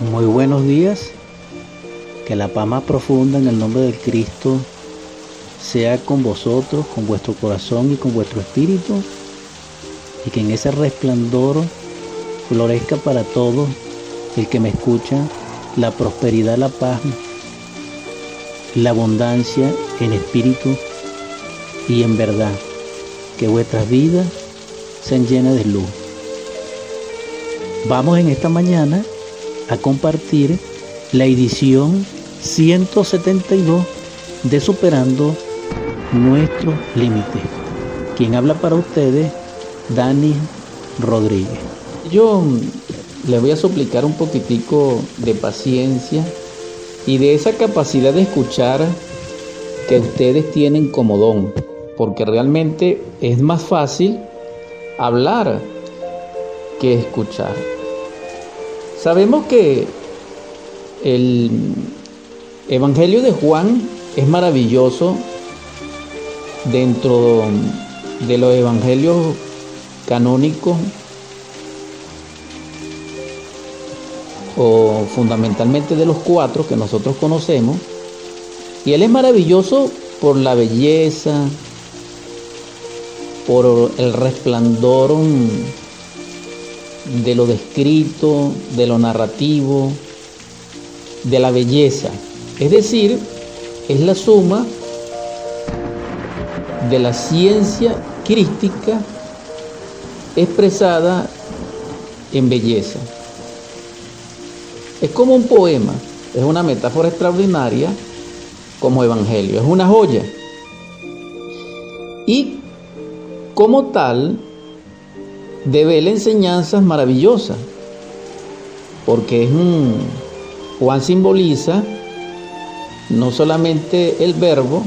Muy buenos días. Que la paz más profunda en el nombre del Cristo sea con vosotros, con vuestro corazón y con vuestro espíritu. Y que en ese resplandor florezca para todos el que me escucha la prosperidad, la paz, la abundancia en espíritu y en verdad. Que vuestras vidas sean llenas de luz. Vamos en esta mañana a compartir la edición 172 de Superando Nuestros Límites. Quien habla para ustedes, Dani Rodríguez. Yo le voy a suplicar un poquitico de paciencia y de esa capacidad de escuchar que ustedes tienen como don, porque realmente es más fácil hablar que escuchar. Sabemos que el Evangelio de Juan es maravilloso dentro de los evangelios canónicos o fundamentalmente de los cuatro que nosotros conocemos. Y él es maravilloso por la belleza, por el resplandor de lo descrito, de lo narrativo, de la belleza. Es decir, es la suma de la ciencia crística expresada en belleza. Es como un poema, es una metáfora extraordinaria como evangelio, es una joya. Y como tal, devela enseñanzas maravillosas, porque es un, Juan simboliza no solamente el verbo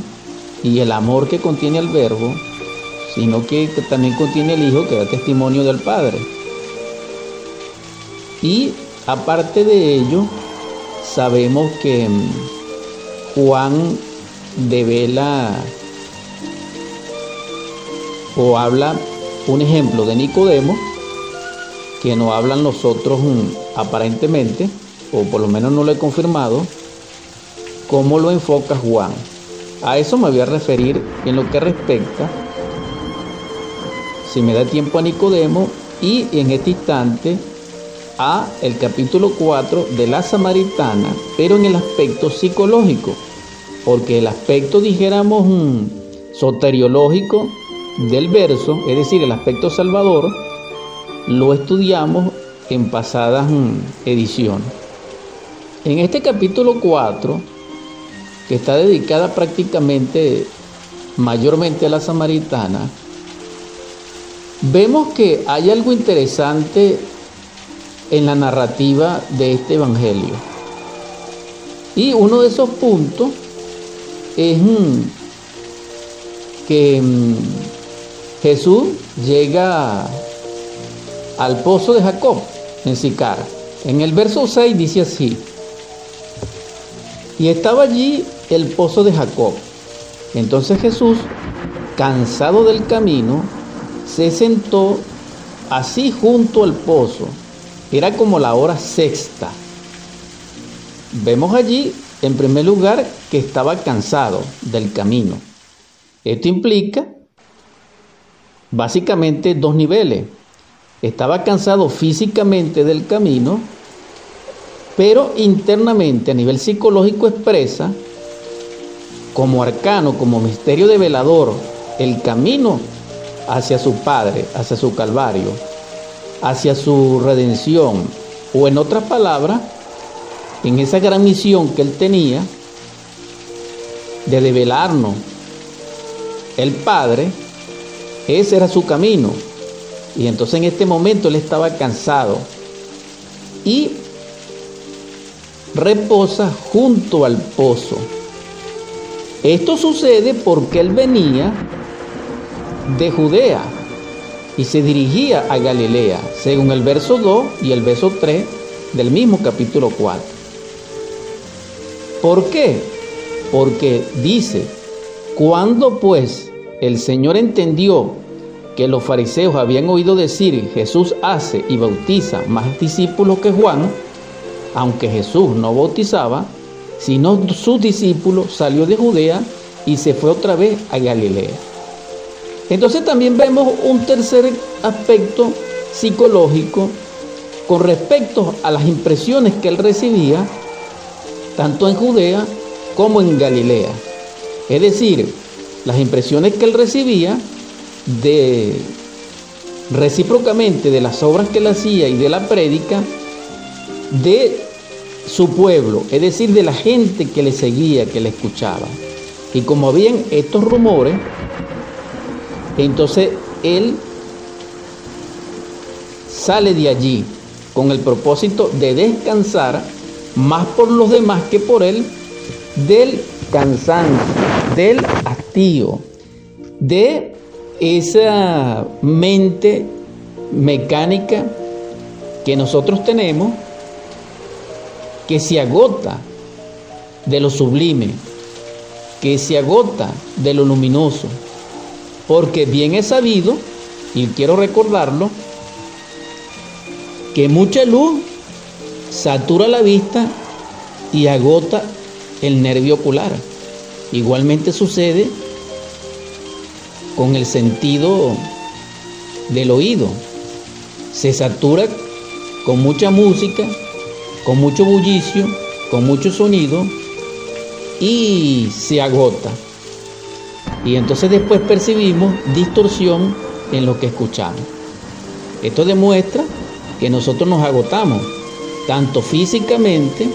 y el amor que contiene el verbo, sino que, también contiene el Hijo que da testimonio del Padre. Y aparte de ello, sabemos que mm, Juan devela o habla un ejemplo de Nicodemo, que no hablan nosotros mm, aparentemente, o por lo menos no lo he confirmado, cómo lo enfoca Juan. A eso me voy a referir en lo que respecta, si me da tiempo a Nicodemo, y en este instante a el capítulo 4 de la Samaritana, pero en el aspecto psicológico, porque el aspecto, dijéramos, mm, soteriológico del verso, es decir, el aspecto salvador, lo estudiamos en pasadas mm, ediciones. En este capítulo 4, que está dedicada prácticamente mayormente a la samaritana, vemos que hay algo interesante en la narrativa de este evangelio. Y uno de esos puntos es mm, que mm, Jesús llega al pozo de Jacob en Sicar. En el verso 6 dice así, y estaba allí el pozo de Jacob. Entonces Jesús, cansado del camino, se sentó así junto al pozo. Era como la hora sexta. Vemos allí, en primer lugar, que estaba cansado del camino. Esto implica básicamente dos niveles. Estaba cansado físicamente del camino, pero internamente a nivel psicológico expresa como arcano, como misterio de velador, el camino hacia su Padre, hacia su Calvario, hacia su redención, o en otras palabras, en esa gran misión que él tenía de develarnos el Padre, ese era su camino. Y entonces en este momento él estaba cansado y reposa junto al pozo. Esto sucede porque él venía de Judea y se dirigía a Galilea, según el verso 2 y el verso 3 del mismo capítulo 4. ¿Por qué? Porque dice, cuando pues el Señor entendió que los fariseos habían oído decir Jesús hace y bautiza más discípulos que Juan, aunque Jesús no bautizaba, sino sus discípulos, salió de Judea y se fue otra vez a Galilea. Entonces también vemos un tercer aspecto psicológico con respecto a las impresiones que él recibía, tanto en Judea como en Galilea. Es decir, las impresiones que él recibía de recíprocamente de las obras que él hacía y de la prédica de su pueblo, es decir, de la gente que le seguía, que le escuchaba. Y como habían estos rumores, entonces él sale de allí con el propósito de descansar más por los demás que por él del cansancio, del hastío, de esa mente mecánica que nosotros tenemos que se agota de lo sublime, que se agota de lo luminoso, porque bien es sabido, y quiero recordarlo, que mucha luz satura la vista y agota el nervio ocular. Igualmente sucede con el sentido del oído. Se satura con mucha música, con mucho bullicio, con mucho sonido y se agota. Y entonces después percibimos distorsión en lo que escuchamos. Esto demuestra que nosotros nos agotamos, tanto físicamente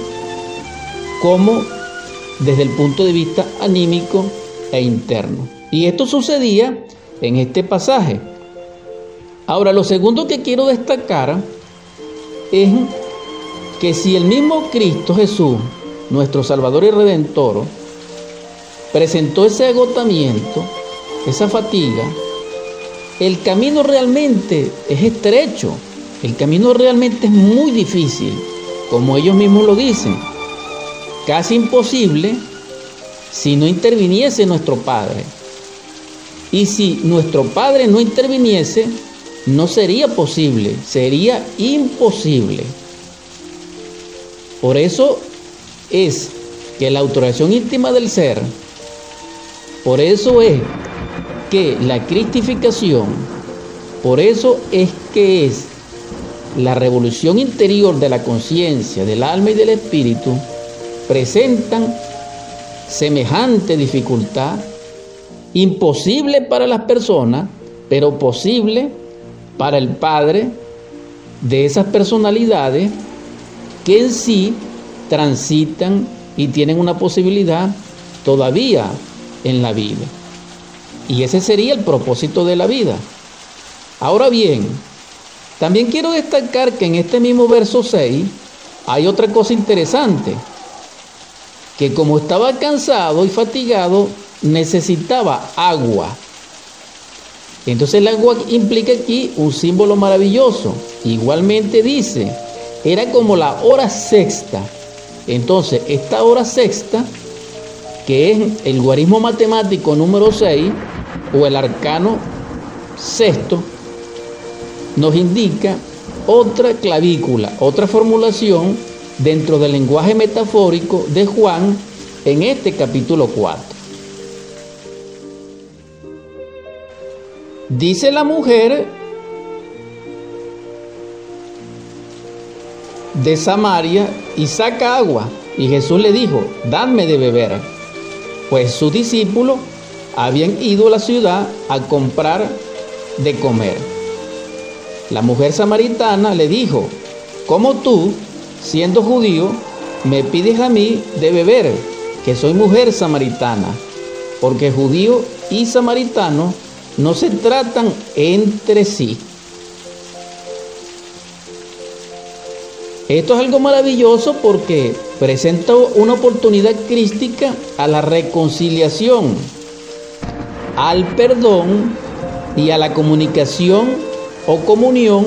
como desde el punto de vista anímico e interno. Y esto sucedía en este pasaje. Ahora, lo segundo que quiero destacar es que si el mismo Cristo Jesús, nuestro Salvador y Redentor, presentó ese agotamiento, esa fatiga, el camino realmente es estrecho, el camino realmente es muy difícil, como ellos mismos lo dicen, casi imposible si no interviniese nuestro Padre. Y si nuestro Padre no interviniese, no sería posible, sería imposible. Por eso es que la autoración íntima del ser, por eso es que la cristificación, por eso es que es la revolución interior de la conciencia, del alma y del espíritu, presentan semejante dificultad imposible para las personas, pero posible para el Padre de esas personalidades que en sí transitan y tienen una posibilidad todavía en la vida. Y ese sería el propósito de la vida. Ahora bien, también quiero destacar que en este mismo verso 6 hay otra cosa interesante, que como estaba cansado y fatigado, necesitaba agua. Entonces el agua implica aquí un símbolo maravilloso. Igualmente dice, era como la hora sexta. Entonces esta hora sexta, que es el guarismo matemático número 6 o el arcano sexto, nos indica otra clavícula, otra formulación dentro del lenguaje metafórico de Juan en este capítulo 4. Dice la mujer de Samaria y saca agua. Y Jesús le dijo, dadme de beber. Pues sus discípulos habían ido a la ciudad a comprar de comer. La mujer samaritana le dijo, ¿cómo tú, siendo judío, me pides a mí de beber, que soy mujer samaritana? Porque judío y samaritano no se tratan entre sí. Esto es algo maravilloso porque presenta una oportunidad crística a la reconciliación, al perdón y a la comunicación o comunión,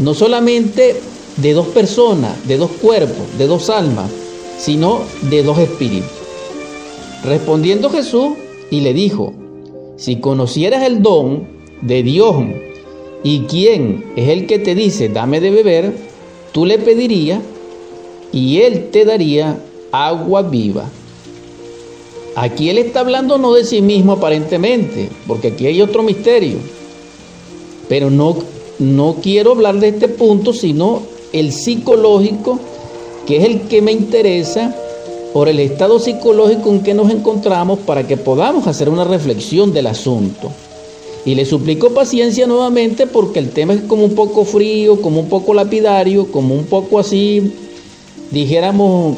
no solamente de dos personas, de dos cuerpos, de dos almas, sino de dos espíritus. Respondiendo Jesús y le dijo, si conocieras el don de Dios y quién es el que te dice, dame de beber, tú le pedirías y él te daría agua viva. Aquí él está hablando no de sí mismo aparentemente, porque aquí hay otro misterio. Pero no, no quiero hablar de este punto, sino el psicológico, que es el que me interesa por el estado psicológico en que nos encontramos para que podamos hacer una reflexión del asunto. Y le suplico paciencia nuevamente porque el tema es como un poco frío, como un poco lapidario, como un poco así, dijéramos,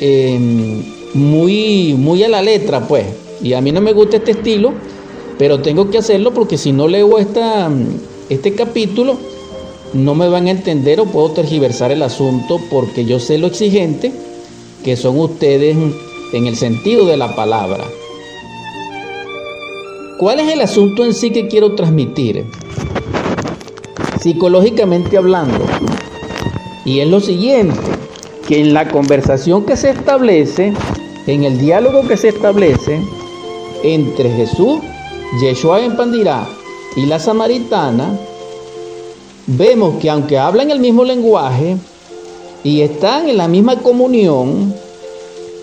em, muy, muy a la letra, pues. Y a mí no me gusta este estilo, pero tengo que hacerlo porque si no leo esta, este capítulo, no me van a entender o puedo tergiversar el asunto porque yo sé lo exigente que son ustedes en el sentido de la palabra. ¿Cuál es el asunto en sí que quiero transmitir? Psicológicamente hablando. Y es lo siguiente, que en la conversación que se establece en el diálogo que se establece entre Jesús, Yeshua en Pandirá y la samaritana, vemos que aunque hablan el mismo lenguaje y están en la misma comunión,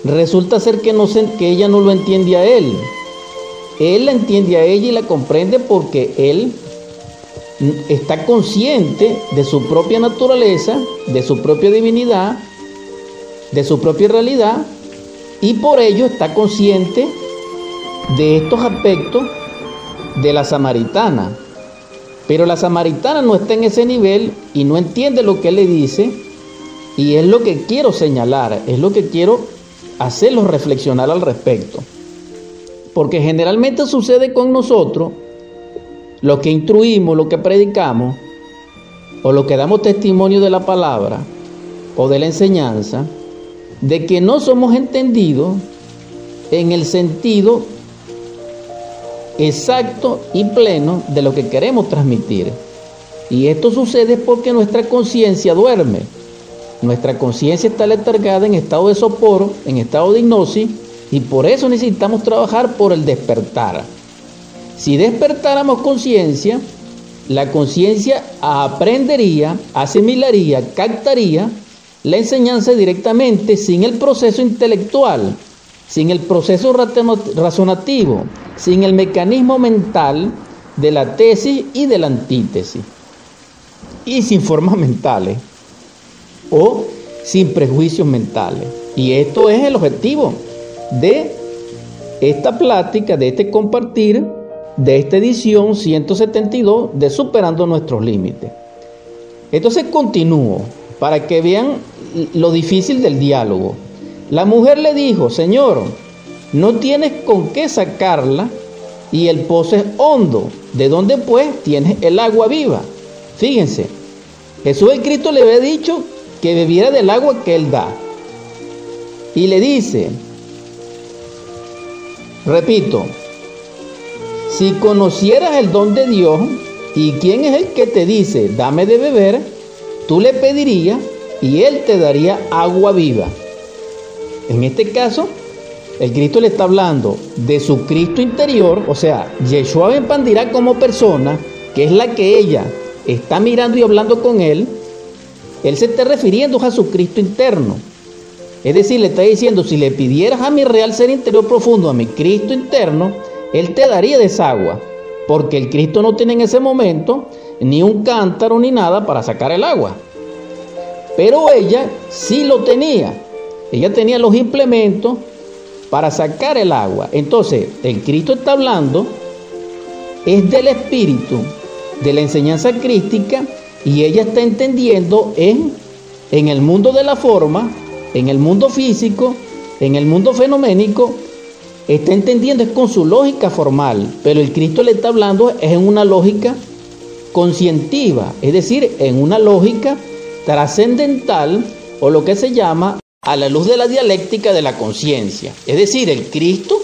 resulta ser que, ella no lo entiende a él. Él la entiende a ella y la comprende porque él está consciente de su propia naturaleza, de su propia divinidad, de su propia realidad y por ello está consciente de estos aspectos de la samaritana. Pero la samaritana no está en ese nivel y no entiende lo que él le dice y es lo que quiero señalar, es lo que quiero hacerlos reflexionar al respecto. Porque generalmente sucede con nosotros, lo que instruimos, lo que predicamos, o lo que damos testimonio de la palabra o de la enseñanza, de que no somos entendidos en el sentido exacto y pleno de lo que queremos transmitir. Y esto sucede porque nuestra conciencia duerme. Nuestra conciencia está letargada en estado de sopor, en estado de hipnosis, y por eso necesitamos trabajar por el despertar. Si despertáramos conciencia, la conciencia aprendería, asimilaría, captaría la enseñanza directamente sin el proceso intelectual, sin el proceso razonativo, sin el mecanismo mental de la tesis y de la antítesis, y sin formas mentales o sin prejuicios mentales. Y esto es el objetivo de esta plática, de este compartir, de esta edición 172 de Superando nuestros Límites. Entonces continúo para que vean lo difícil del diálogo. La mujer le dijo, Señor, no tienes con qué sacarla y el pozo es hondo. ¿De dónde pues tienes el agua viva? Fíjense, Jesús el Cristo le había dicho que bebiera del agua que Él da. Y le dice, repito, si conocieras el don de Dios y quién es el que te dice, dame de beber, tú le pedirías y Él te daría agua viva. En este caso, el Cristo le está hablando de su Cristo interior, o sea, Yeshua Pandirá como persona, que es la que ella está mirando y hablando con Él, Él se está refiriendo a su Cristo interno. Es decir, le está diciendo, si le pidieras a mi real ser interior profundo, a mi Cristo interno, Él te daría de esa agua, porque el Cristo no tiene en ese momento ni un cántaro ni nada para sacar el agua. Pero ella sí lo tenía. Ella tenía los implementos para sacar el agua. Entonces, el Cristo está hablando es del espíritu, de la enseñanza crística, y ella está entendiendo en, en el mundo de la forma, en el mundo físico, en el mundo fenoménico, está entendiendo es con su lógica formal, pero el Cristo le está hablando es en una lógica conscientiva, es decir, en una lógica trascendental o lo que se llama a la luz de la dialéctica de la conciencia. Es decir, el Cristo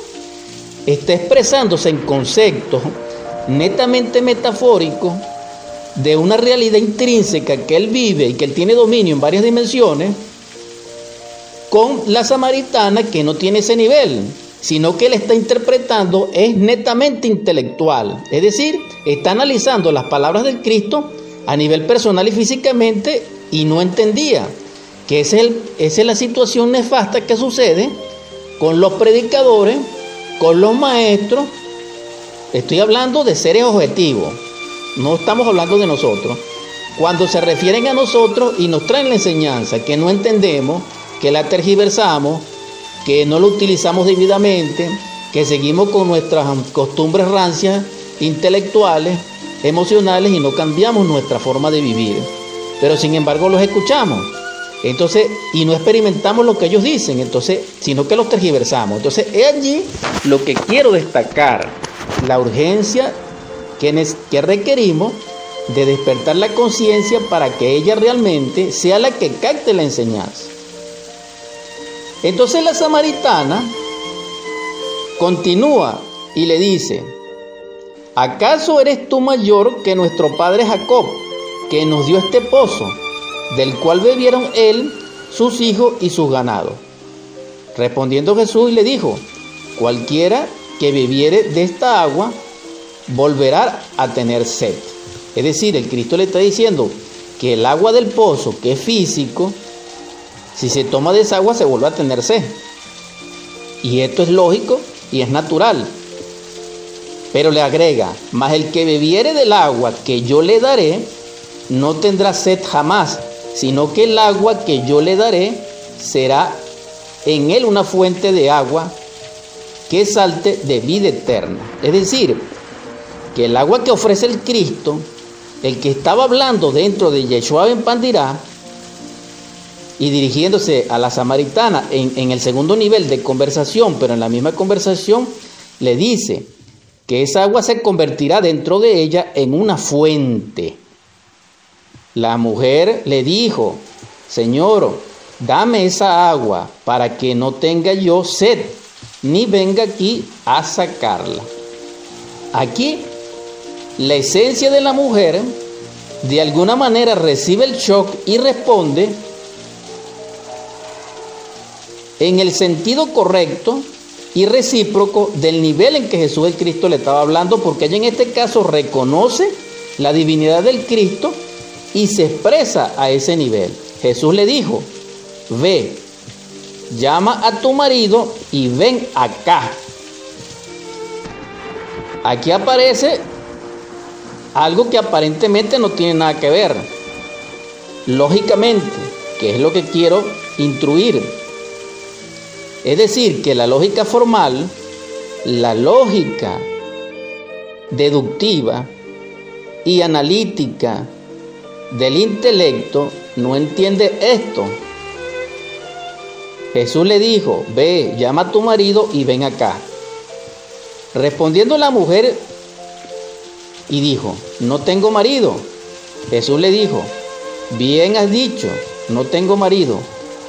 está expresándose en conceptos netamente metafóricos de una realidad intrínseca que él vive y que él tiene dominio en varias dimensiones, con la samaritana que no tiene ese nivel, sino que él está interpretando es netamente intelectual, es decir, está analizando las palabras del Cristo a nivel personal y físicamente y no entendía que es, esa es la situación nefasta que sucede con los predicadores, con los maestros. Estoy hablando de seres objetivos, no estamos hablando de nosotros. Cuando se refieren a nosotros y nos traen la enseñanza que no entendemos, que la tergiversamos, que no la utilizamos debidamente, que seguimos con nuestras costumbres rancias intelectuales, emocionales y no cambiamos nuestra forma de vivir. Pero sin embargo los escuchamos. Entonces, y no experimentamos lo que ellos dicen, entonces, sino que los tergiversamos. Entonces, es allí lo que quiero destacar, la urgencia que, que requerimos de despertar la conciencia para que ella realmente sea la que capte la enseñanza. Entonces la samaritana continúa y le dice, ¿acaso eres tú mayor que nuestro padre Jacob, que nos dio este pozo, del cual bebieron él, sus hijos y sus ganados? Respondiendo Jesús le dijo, cualquiera que bebiere de esta agua volverá a tener sed. Es decir, el Cristo le está diciendo que el agua del pozo, que es físico, si se toma de esa agua se vuelve a tener sed. Y esto es lógico y es natural. Pero le agrega, mas el que bebiere del agua que yo le daré, no tendrá sed jamás, sino que el agua que yo le daré será en él una fuente de agua que salte de vida eterna. Es decir, que el agua que ofrece el Cristo, el que estaba hablando dentro de Yeshua en Pandirá, y dirigiéndose a la samaritana en, en, el segundo nivel de conversación, pero en la misma conversación, le dice que esa agua se convertirá dentro de ella en una fuente. La mujer le dijo, Señor, dame esa agua para que no tenga yo sed, ni venga aquí a sacarla. Aquí, la esencia de la mujer de alguna manera recibe el shock y responde en el sentido correcto y recíproco del nivel en que Jesús el Cristo le estaba hablando, porque ella en este caso reconoce la divinidad del Cristo y se expresa a ese nivel. Jesús le dijo, ve, llama a tu marido y ven acá. Aquí aparece algo que aparentemente no tiene nada que ver. Lógicamente, que es lo que quiero instruir es decir, que la lógica formal, la lógica deductiva y analítica del intelecto no entiende esto. Jesús le dijo, ve, llama a tu marido y ven acá. Respondiendo la mujer y dijo, no tengo marido. Jesús le dijo, bien has dicho, no tengo marido,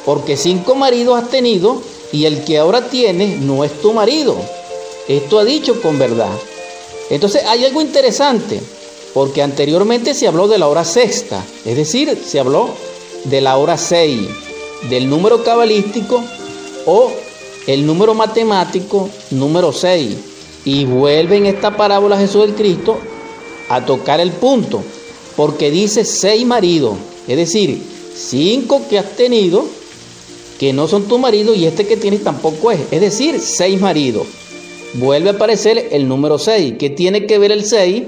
porque cinco maridos has tenido y el que ahora tienes no es tu marido. Esto ha dicho con verdad. Entonces hay algo interesante, porque anteriormente se habló de la hora sexta, es decir, se habló de la hora seis, del número cabalístico o el número matemático número 6. Y vuelve en esta parábola Jesús del Cristo a tocar el punto, porque dice seis maridos, es decir, cinco que has tenido que no son tu marido y este que tienes tampoco es. Es decir, seis maridos. Vuelve a aparecer el número 6. ¿Qué tiene que ver el 6?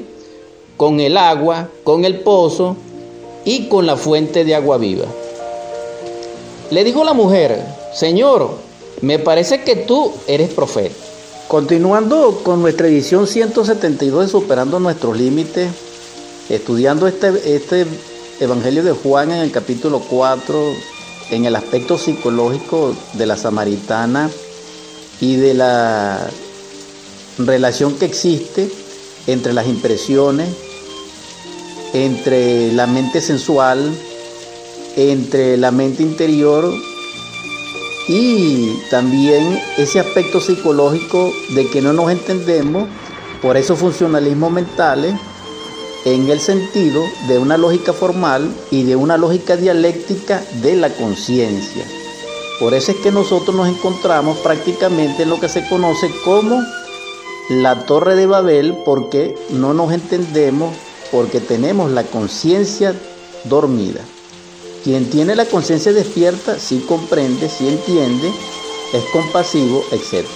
Con el agua, con el pozo y con la fuente de agua viva. Le dijo la mujer, Señor, me parece que tú eres profeta. Continuando con nuestra edición 172 de Superando nuestros límites, estudiando este, este Evangelio de Juan en el capítulo 4, en el aspecto psicológico de la samaritana y de la relación que existe entre las impresiones, entre la mente sensual, entre la mente interior y también ese aspecto psicológico de que no nos entendemos por esos funcionalismos mentales en el sentido de una lógica formal y de una lógica dialéctica de la conciencia. Por eso es que nosotros nos encontramos prácticamente en lo que se conoce como la torre de Babel porque no nos entendemos, porque tenemos la conciencia dormida. Quien tiene la conciencia despierta sí comprende, sí entiende, es compasivo, etc.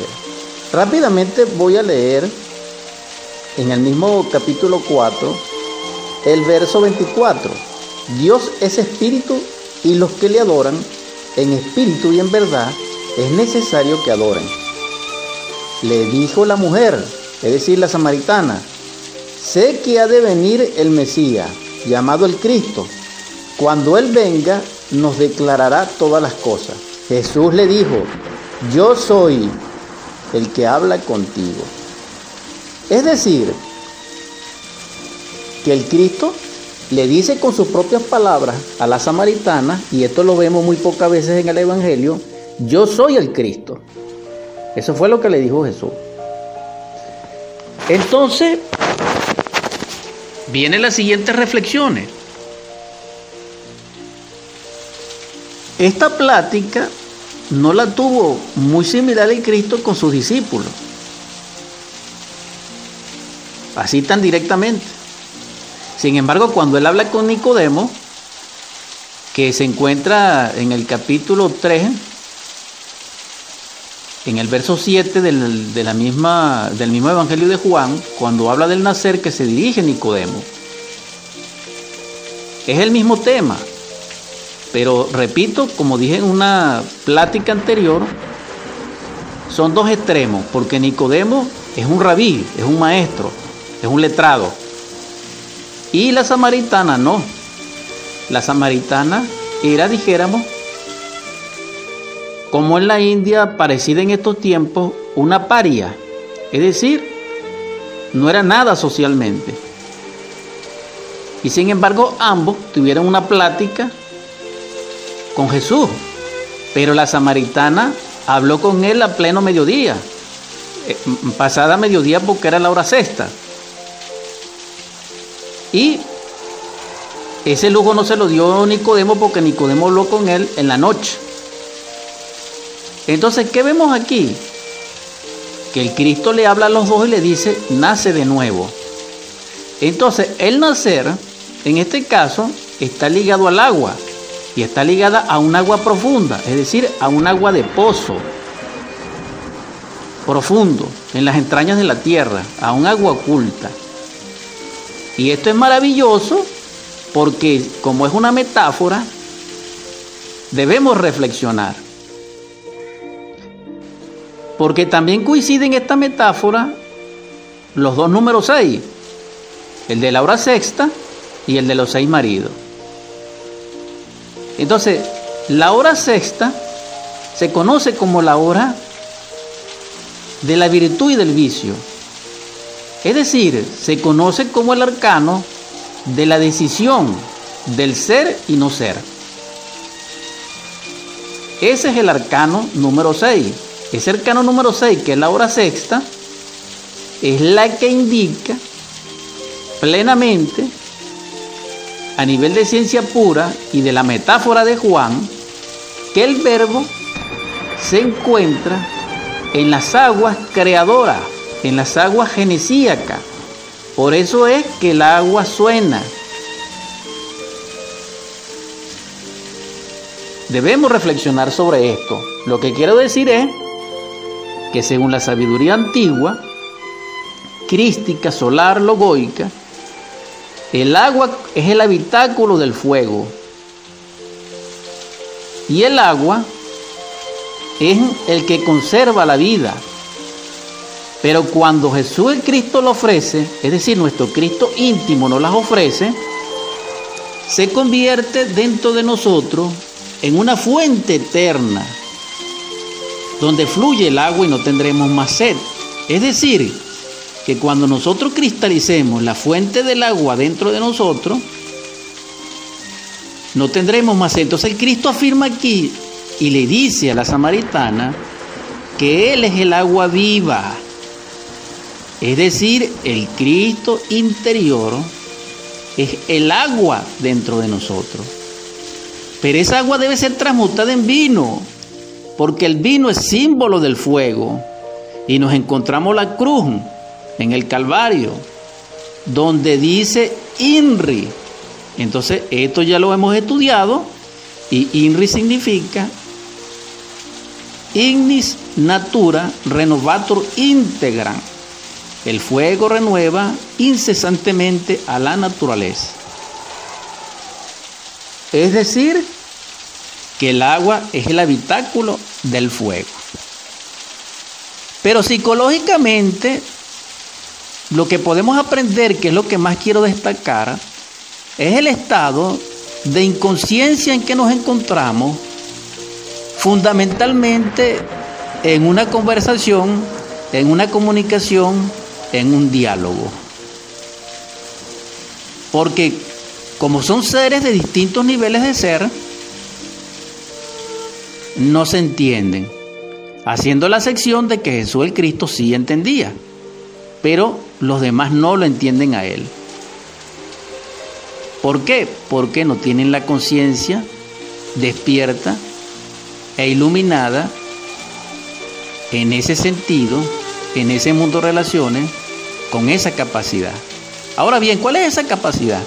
Rápidamente voy a leer en el mismo capítulo 4 el verso 24. Dios es espíritu y los que le adoran en espíritu y en verdad es necesario que adoren. Le dijo la mujer, es decir, la samaritana, sé que ha de venir el Mesías, llamado el Cristo. Cuando Él venga, nos declarará todas las cosas. Jesús le dijo, yo soy el que habla contigo. Es decir, que el Cristo le dice con sus propias palabras a la samaritana, y esto lo vemos muy pocas veces en el Evangelio, yo soy el Cristo. Eso fue lo que le dijo Jesús. Entonces, vienen las siguientes reflexiones. Esta plática no la tuvo muy similar el Cristo con sus discípulos. Así tan directamente. Sin embargo, cuando él habla con Nicodemo, que se encuentra en el capítulo 3, en el verso 7 del, de la misma, del mismo Evangelio de Juan, cuando habla del nacer que se dirige Nicodemo. Es el mismo tema, pero repito, como dije en una plática anterior, son dos extremos, porque Nicodemo es un rabí, es un maestro, es un letrado. Y la samaritana no. La samaritana era, dijéramos, como en la India, parecida en estos tiempos, una paria. Es decir, no era nada socialmente. Y sin embargo, ambos tuvieron una plática con Jesús. Pero la samaritana habló con él a pleno mediodía, eh, pasada mediodía porque era la hora sexta. Y ese lujo no se lo dio Nicodemo porque Nicodemo habló con él en la noche. Entonces, ¿qué vemos aquí? Que el Cristo le habla a los dos y le dice, nace de nuevo. Entonces, el nacer, en este caso, está ligado al agua y está ligada a un agua profunda, es decir, a un agua de pozo profundo, en las entrañas de la tierra, a un agua oculta. Y esto es maravilloso porque como es una metáfora, debemos reflexionar. Porque también coinciden en esta metáfora los dos números 6, el de la hora sexta y el de los seis maridos. Entonces, la hora sexta se conoce como la hora de la virtud y del vicio. Es decir, se conoce como el arcano de la decisión del ser y no ser. Ese es el arcano número 6. Ese arcano número 6, que es la hora sexta, es la que indica plenamente, a nivel de ciencia pura y de la metáfora de Juan, que el verbo se encuentra en las aguas creadoras en las aguas genesíacas. Por eso es que el agua suena. Debemos reflexionar sobre esto. Lo que quiero decir es que según la sabiduría antigua, crística, solar, logoica, el agua es el habitáculo del fuego. Y el agua es el que conserva la vida. Pero cuando Jesús el Cristo lo ofrece, es decir, nuestro Cristo íntimo nos las ofrece, se convierte dentro de nosotros en una fuente eterna, donde fluye el agua y no tendremos más sed. Es decir, que cuando nosotros cristalicemos la fuente del agua dentro de nosotros, no tendremos más sed. Entonces Cristo afirma aquí y le dice a la samaritana que Él es el agua viva es decir, el Cristo interior es el agua dentro de nosotros. Pero esa agua debe ser transmutada en vino, porque el vino es símbolo del fuego. Y nos encontramos la cruz en el Calvario, donde dice INRI. Entonces, esto ya lo hemos estudiado Y INRI significa Ignis Natura Renovator Integram. El fuego renueva incesantemente a la naturaleza. Es decir, que el agua es el habitáculo del fuego. Pero psicológicamente, lo que podemos aprender, que es lo que más quiero destacar, es el estado de inconsciencia en que nos encontramos, fundamentalmente en una conversación, en una comunicación, en un diálogo. Porque como son seres de distintos niveles de ser, no se entienden haciendo la sección de que Jesús el Cristo sí entendía, pero los demás no lo entienden a él. ¿Por qué? Porque no tienen la conciencia despierta e iluminada en ese sentido, en ese mundo de relaciones, con esa capacidad. Ahora bien, ¿cuál es esa capacidad?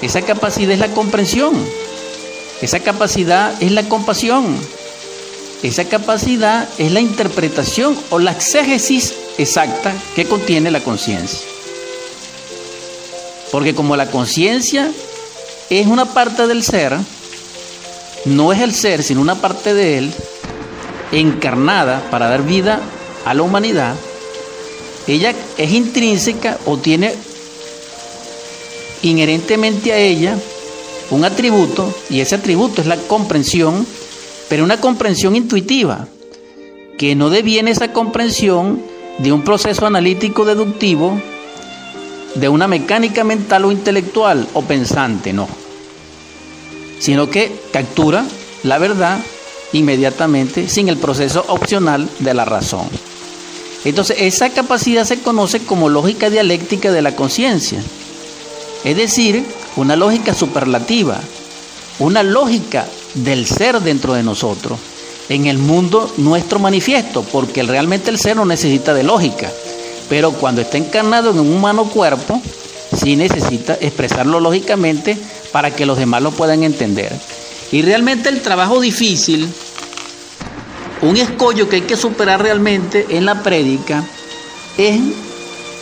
Esa capacidad es la comprensión, esa capacidad es la compasión, esa capacidad es la interpretación o la exégesis exacta que contiene la conciencia. Porque como la conciencia es una parte del ser, no es el ser, sino una parte de él, encarnada para dar vida a la humanidad, ella es intrínseca o tiene inherentemente a ella un atributo, y ese atributo es la comprensión pero una comprensión intuitiva, que no deviene esa comprensión de un proceso analítico deductivo, de una mecánica mental o intelectual o pensante, no, sino que captura la verdad inmediatamente sin el proceso opcional de la razón. Entonces, esa capacidad se conoce como lógica dialéctica de la conciencia, es decir, una lógica superlativa, una lógica del ser dentro de nosotros, en el mundo nuestro manifiesto, porque realmente el ser no necesita de lógica, pero cuando está encarnado en un humano cuerpo, sí necesita expresarlo lógicamente para que los demás lo puedan entender. Y realmente el trabajo difícil, un escollo que hay que superar realmente en la prédica, es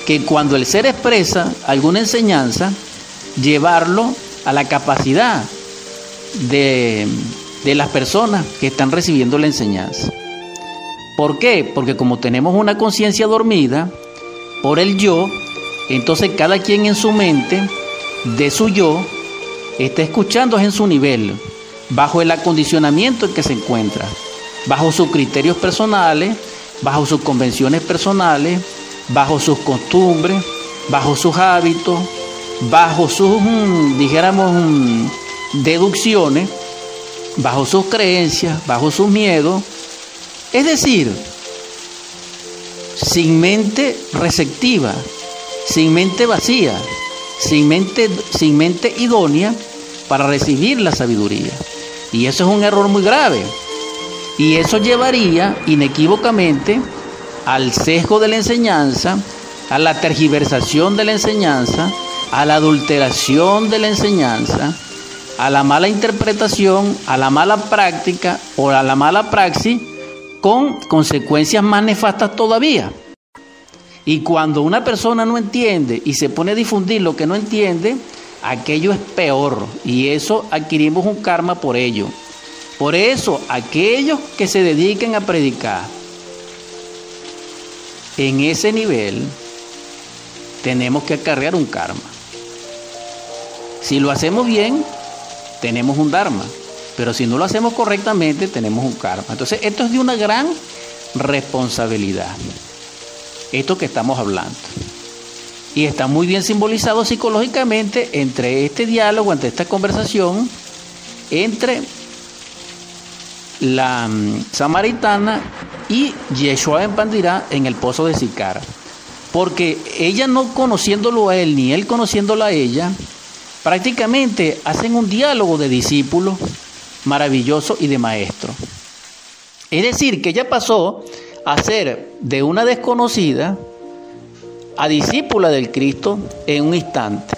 que cuando el ser expresa alguna enseñanza, llevarlo a la capacidad de, las personas que están recibiendo la enseñanza. ¿Por qué? Porque como tenemos una conciencia dormida por el yo, entonces cada quien en su mente, de su yo, está escuchando en su nivel, bajo el acondicionamiento en que se encuentra, bajo sus criterios personales, bajo sus convenciones personales, bajo sus costumbres, bajo sus hábitos, bajo sus, mm, dijéramos, mm, deducciones, bajo sus creencias, bajo sus miedos, es decir, sin mente receptiva, sin mente vacía, sin mente, sin mente idónea para recibir la sabiduría. Y eso es un error muy grave. Y eso llevaría inequívocamente al sesgo de la enseñanza, a la tergiversación de la enseñanza, a la adulteración de la enseñanza, a la mala interpretación, a la mala práctica o a la mala praxis con consecuencias más nefastas todavía. Y cuando una persona no entiende y se pone a difundir lo que no entiende, aquello es peor y eso adquirimos un karma por ello. Por eso, aquellos que se dediquen a predicar en ese nivel, tenemos que acarrear un karma. Si lo hacemos bien, tenemos un Dharma. Pero si no lo hacemos correctamente, tenemos un karma. Entonces, esto es de una gran responsabilidad. Esto que estamos hablando. Y está muy bien simbolizado psicológicamente entre este diálogo, entre esta conversación, entre la mm, samaritana y Yeshua en Pandirá en el pozo de Sicar. Porque ella no conociéndolo a él, ni él conociéndola a ella, prácticamente hacen un diálogo de discípulo maravilloso y de maestro. Es decir, que ella pasó a ser de una desconocida a discípula del Cristo en un instante.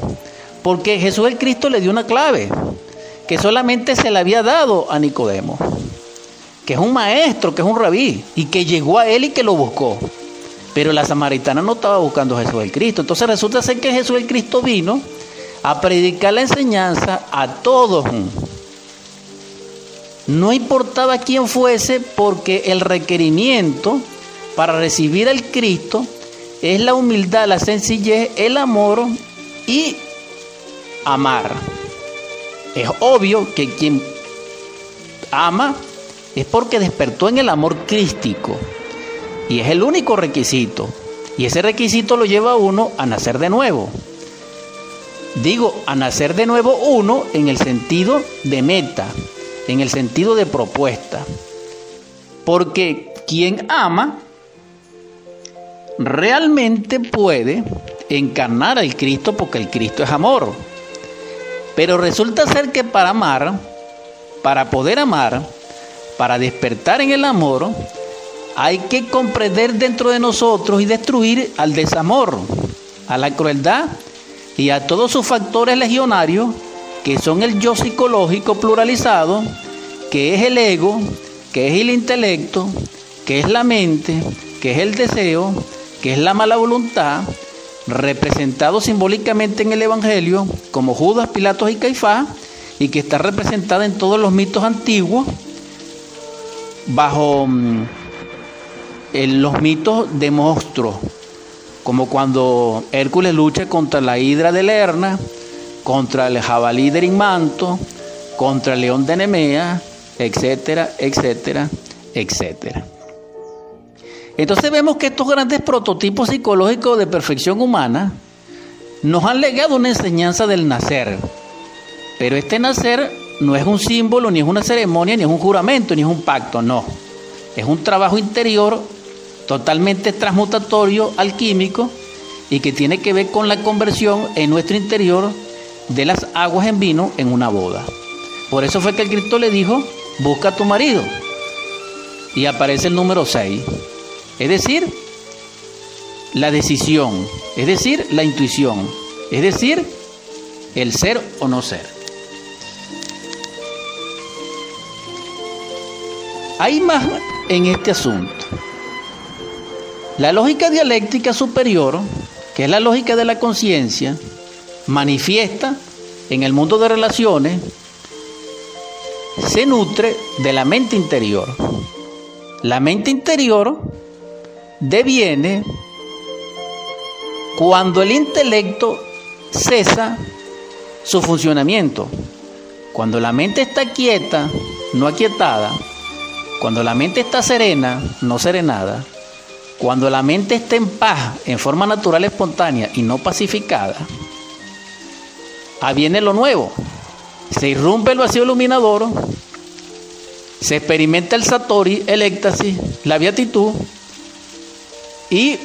Porque Jesús el Cristo le dio una clave. que solamente se le había dado a Nicodemo, que es un maestro, que es un rabí, y que llegó a él y que lo buscó. Pero la samaritana no estaba buscando a Jesús el Cristo. Entonces resulta ser que Jesús el Cristo vino a predicar la enseñanza a todos. No importaba quién fuese porque el requerimiento para recibir al Cristo es la humildad, la sencillez, el amor y amar. Es obvio que quien ama es porque despertó en el amor crístico. Y es el único requisito. Y ese requisito lo lleva a uno a nacer de nuevo. Digo, a nacer de nuevo uno en el sentido de meta, en el sentido de propuesta. Porque quien ama realmente puede encarnar al Cristo porque el Cristo es amor. Pero resulta ser que para amar, para poder amar, para despertar en el amor, hay que comprender dentro de nosotros y destruir al desamor, a la crueldad y a todos sus factores legionarios que son el yo psicológico pluralizado, que es el ego, que es el intelecto, que es la mente, que es el deseo, que es la mala voluntad, representado simbólicamente en el Evangelio como Judas, Pilatos y Caifás, y que está representada en todos los mitos antiguos bajo mm, los mitos de monstruos, como cuando Hércules lucha contra la hidra de Lerna, contra el jabalí de Inmanto, contra el león de Nemea, etcétera, etcétera, etcétera. Entonces vemos que estos grandes prototipos psicológicos de perfección humana nos han legado una enseñanza del nacer. Pero este nacer no es un símbolo, ni es una ceremonia, ni es un juramento, ni es un pacto, no. Es un trabajo interior totalmente transmutatorio, alquímico, y que tiene que ver con la conversión en nuestro interior de las aguas en vino en una boda. Por eso fue que el Cristo le dijo, busca a tu marido. Y aparece el número 6. Es decir, la decisión, es decir, la intuición, es decir, el ser o no ser. Hay más en este asunto. La lógica dialéctica superior, que es la lógica de la conciencia, manifiesta en el mundo de relaciones, se nutre de la mente interior. La mente interior deviene cuando el intelecto cesa su funcionamiento. Cuando la mente está quieta, no aquietada, cuando la mente está serena, no serenada, cuando la mente está en paz, en forma natural, espontánea y no pacificada, aviene lo nuevo. Se irrumpe el vacío iluminador, se experimenta el satori, el éxtasis, la beatitud, y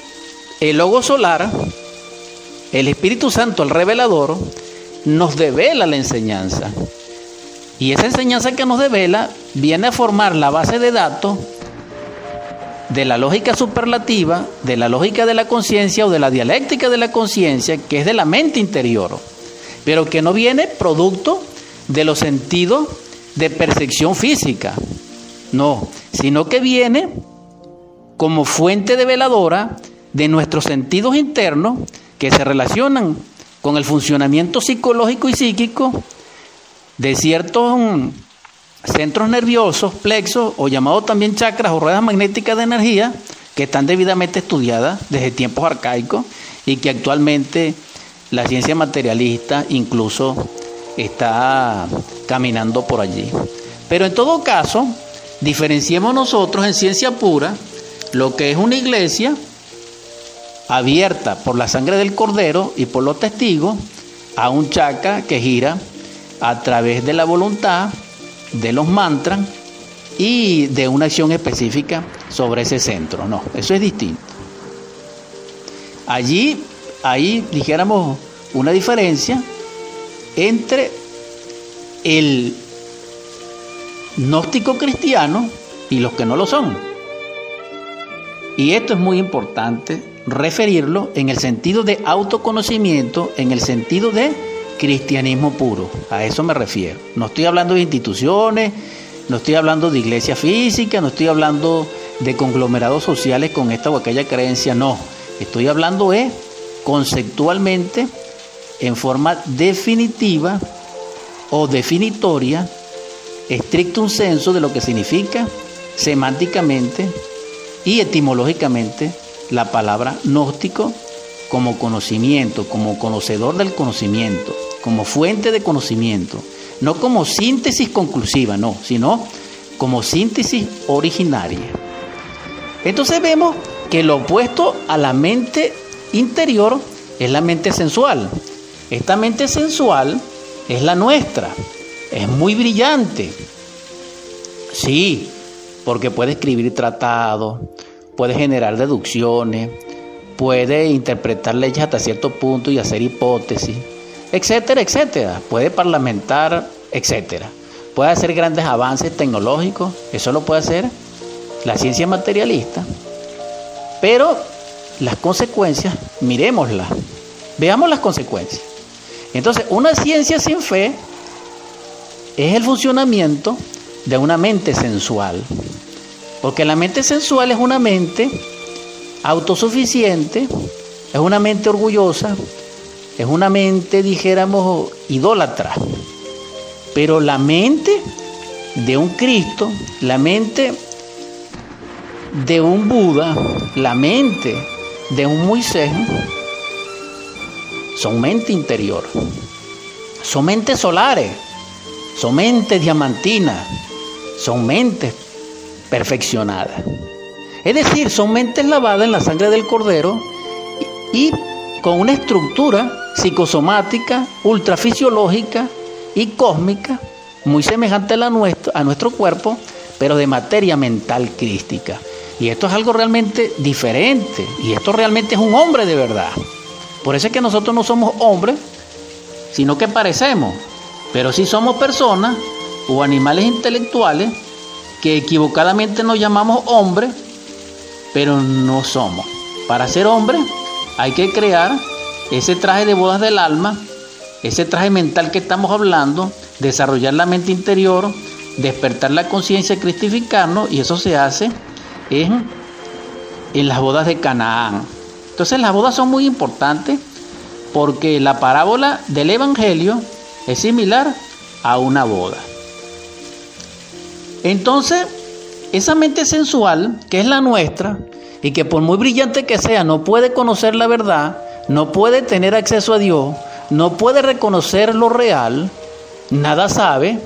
el logo solar, el Espíritu Santo, el revelador, nos devela la enseñanza. Y esa enseñanza que nos devela viene a formar la base de datos de la lógica superlativa, de la lógica de la conciencia o de la dialéctica de la conciencia, que es de la mente interior, pero que no viene producto de los sentidos de percepción física, no, sino que viene como fuente de veladora de nuestros sentidos internos que se relacionan con el funcionamiento psicológico y psíquico de ciertos centros nerviosos, plexos o llamados también chakras o ruedas magnéticas de energía que están debidamente estudiadas desde tiempos arcaicos y que actualmente la ciencia materialista incluso está caminando por allí. Pero en todo caso, diferenciemos nosotros en ciencia pura lo que es una iglesia abierta por la sangre del cordero y por los testigos a un chaca que gira a través de la voluntad, de los mantras y de una acción específica sobre ese centro. No, eso es distinto. Allí, ahí dijéramos una diferencia entre el gnóstico cristiano y los que no lo son. Y esto es muy importante referirlo en el sentido de autoconocimiento, en el sentido de cristianismo puro. A eso me refiero. No estoy hablando de instituciones, no estoy hablando de iglesia física, no estoy hablando de conglomerados sociales con esta o aquella creencia, no. Estoy hablando es conceptualmente, en forma definitiva o definitoria, estricto un censo de lo que significa semánticamente y etimológicamente la palabra gnóstico como conocimiento, como conocedor del conocimiento, como fuente de conocimiento, no como síntesis conclusiva, no, sino como síntesis originaria. Entonces vemos que lo opuesto a la mente interior es la mente sensual. Esta mente sensual es la nuestra, es muy brillante. Sí, porque puede escribir tratados, puede generar deducciones, puede interpretar leyes hasta cierto punto y hacer hipótesis, etcétera, etcétera. Puede parlamentar, etcétera. Puede hacer grandes avances tecnológicos, eso lo puede hacer la ciencia materialista. Pero las consecuencias, miremoslas, veamos las consecuencias. Entonces, una ciencia sin fe es el funcionamiento de una mente sensual. Porque la mente sensual es una mente autosuficiente, es una mente orgullosa, es una mente, dijéramos, idólatra. Pero la mente de un Cristo, la mente de un Buda, la mente de un Moisés, son mente interior, son mentes solares, son mentes diamantinas, son mentes perfeccionadas. Es decir, son mentes lavadas en la sangre del cordero y, con una estructura psicosomática, ultrafisiológica y cósmica, muy semejante a, la nuestro, a nuestro cuerpo, pero de materia mental crística. Y esto es algo realmente diferente. Y esto realmente es un hombre de verdad. Por eso es que nosotros no somos hombres, sino que parecemos. Pero sí somos personas o animales intelectuales que equivocadamente nos llamamos hombres pero no somos. Para ser hombre hay que crear ese traje de bodas del alma, ese traje mental que estamos hablando, desarrollar la mente interior, despertar la conciencia, cristificarnos, y eso se hace en, en las bodas de Canaán. Entonces las bodas son muy importantes porque la parábola del Evangelio es similar a una boda. Entonces, esa mente sensual, que es la nuestra, y que por muy brillante que sea, no puede conocer la verdad, no puede tener acceso a Dios, no puede reconocer lo real, nada sabe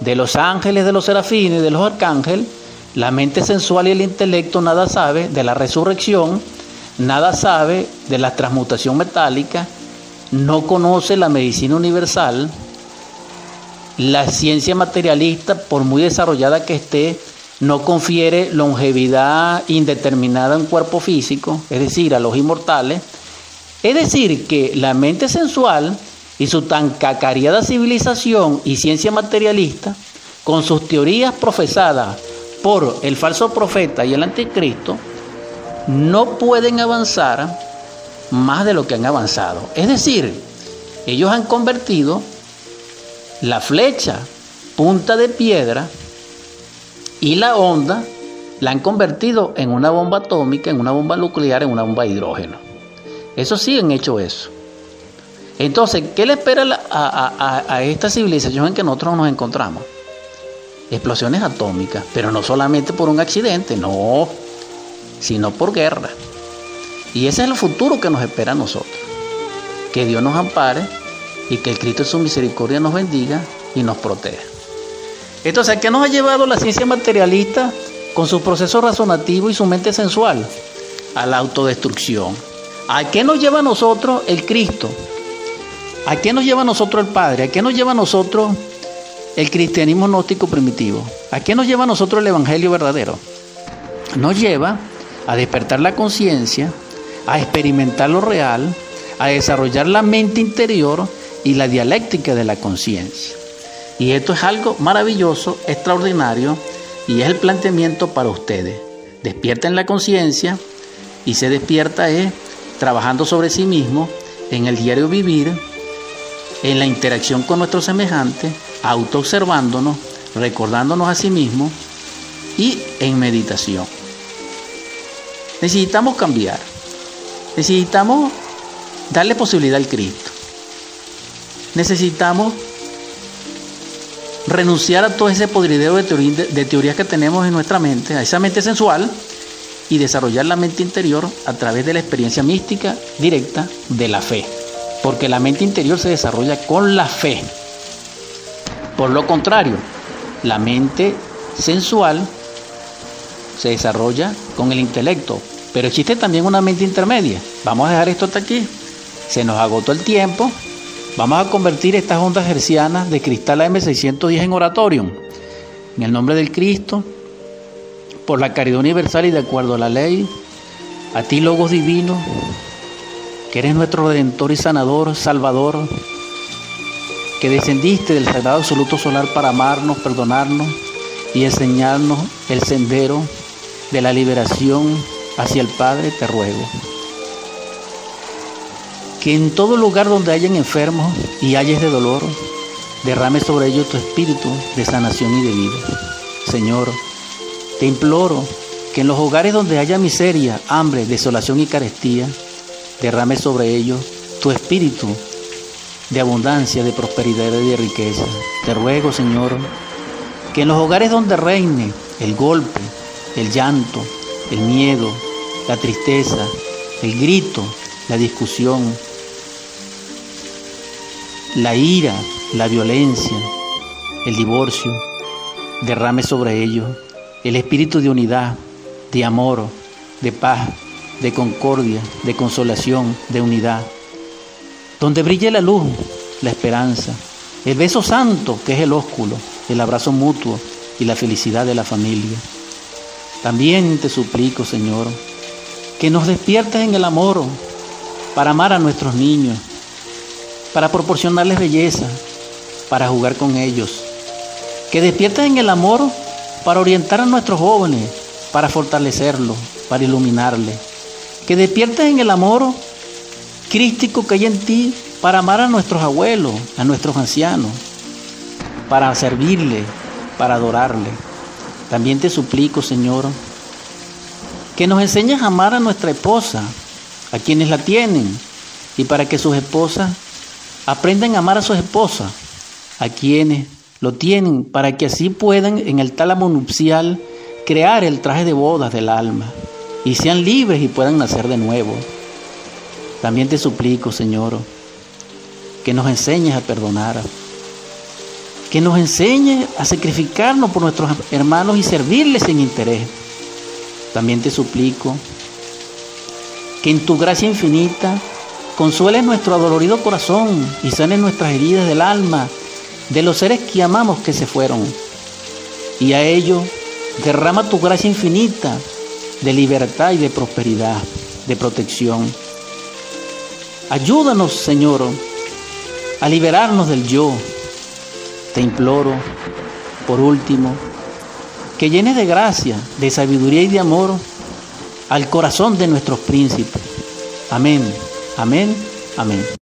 de los ángeles, de los serafines, de los arcángeles, la mente sensual y el intelecto nada sabe de la resurrección, nada sabe de la transmutación metálica, no conoce la medicina universal, la ciencia materialista, por muy desarrollada que esté, no confiere longevidad indeterminada en cuerpo físico, es decir, a los inmortales. Es decir, que la mente sensual y su tan cacariada civilización y ciencia materialista, con sus teorías profesadas por el falso profeta y el anticristo, no pueden avanzar más de lo que han avanzado. Es decir, ellos han convertido la flecha punta de piedra y la onda la han convertido en una bomba atómica, en una bomba nuclear, en una bomba de hidrógeno. Eso sí han hecho eso. Entonces, ¿qué le espera a, a, esta civilización en que nosotros nos encontramos? Explosiones atómicas, pero no solamente por un accidente, no, sino por guerra. Y ese es el futuro que nos espera a nosotros. Que Dios nos ampare y que el Cristo en su misericordia nos bendiga y nos proteja. Entonces, ¿a qué nos ha llevado la ciencia materialista con su proceso razonativo y su mente sensual? A la autodestrucción. ¿A qué nos lleva a nosotros el Cristo? ¿A qué nos lleva a nosotros el Padre? ¿A qué nos lleva a nosotros el cristianismo gnóstico primitivo? ¿A qué nos lleva a nosotros el Evangelio verdadero? Nos lleva a despertar la conciencia, a experimentar lo real, a desarrollar la mente interior y la dialéctica de la conciencia. Y esto es algo maravilloso, extraordinario, y es el planteamiento para ustedes. Despierten la conciencia y se despierta es trabajando sobre sí mismo en el diario vivir, en la interacción con nuestros semejantes, autoobservándonos, recordándonos a sí mismos y en meditación. Necesitamos cambiar. Necesitamos darle posibilidad al Cristo. Necesitamos renunciar a todo ese podridero de, teorías que tenemos en nuestra mente, a esa mente sensual, y desarrollar la mente interior a través de la experiencia mística directa de la fe. Porque la mente interior se desarrolla con la fe. Por lo contrario, la mente sensual se desarrolla con el intelecto. Pero existe también una mente intermedia. Vamos a dejar esto hasta aquí. Se nos agotó el tiempo. Vamos a convertir estas ondas hercianas de cristal AM610 en oratorium. En el nombre del Cristo, por la caridad universal y de acuerdo a la ley, a ti, Logos Divino, que eres nuestro Redentor y Sanador, Salvador, que descendiste del Sagrado Absoluto Solar para amarnos, perdonarnos y enseñarnos el sendero de la liberación hacia el Padre, te ruego. Que en todo lugar donde hayan enfermos y hayas de dolor, derrame sobre ellos tu espíritu de sanación y de vida. Señor, te imploro que en los hogares donde haya miseria, hambre, desolación y carestía, derrame sobre ellos tu espíritu de abundancia, de prosperidad y de riqueza. Te ruego, Señor, que en los hogares donde reine el golpe, el llanto, el miedo, la tristeza, el grito, la discusión, la ira, la violencia, el divorcio, derrame sobre ellos el espíritu de unidad, de amor, de paz, de concordia, de consolación, de unidad. Donde brille la luz, la esperanza, el beso santo que es el ósculo, el abrazo mutuo y la felicidad de la familia. También te suplico, Señor, que nos despiertes en el amor para amar a nuestros niños, para proporcionarles belleza, para jugar con ellos. Que despiertes en el amor para orientar a nuestros jóvenes, para fortalecerlos, para iluminarles. Que despiertes en el amor crístico que hay en ti para amar a nuestros abuelos, a nuestros ancianos, para servirles, para adorarles. También te suplico, Señor, que nos enseñes a amar a nuestra esposa, a quienes la tienen, y para que sus esposas aprendan a amar a sus esposas, a quienes lo tienen, para que así puedan en el tálamo nupcial crear el traje de bodas del alma y sean libres y puedan nacer de nuevo. También te suplico, Señor, que nos enseñes a perdonar, que nos enseñes a sacrificarnos por nuestros hermanos y servirles sin interés. También te suplico que en tu gracia infinita consueles nuestro adolorido corazón y sanes nuestras heridas del alma de los seres que amamos que se fueron. Y a ello derrama tu gracia infinita de libertad y de prosperidad, de protección. Ayúdanos, Señor, a liberarnos del yo. Te imploro, por último, que llenes de gracia, de sabiduría y de amor al corazón de nuestros príncipes. Amén, amén, amén.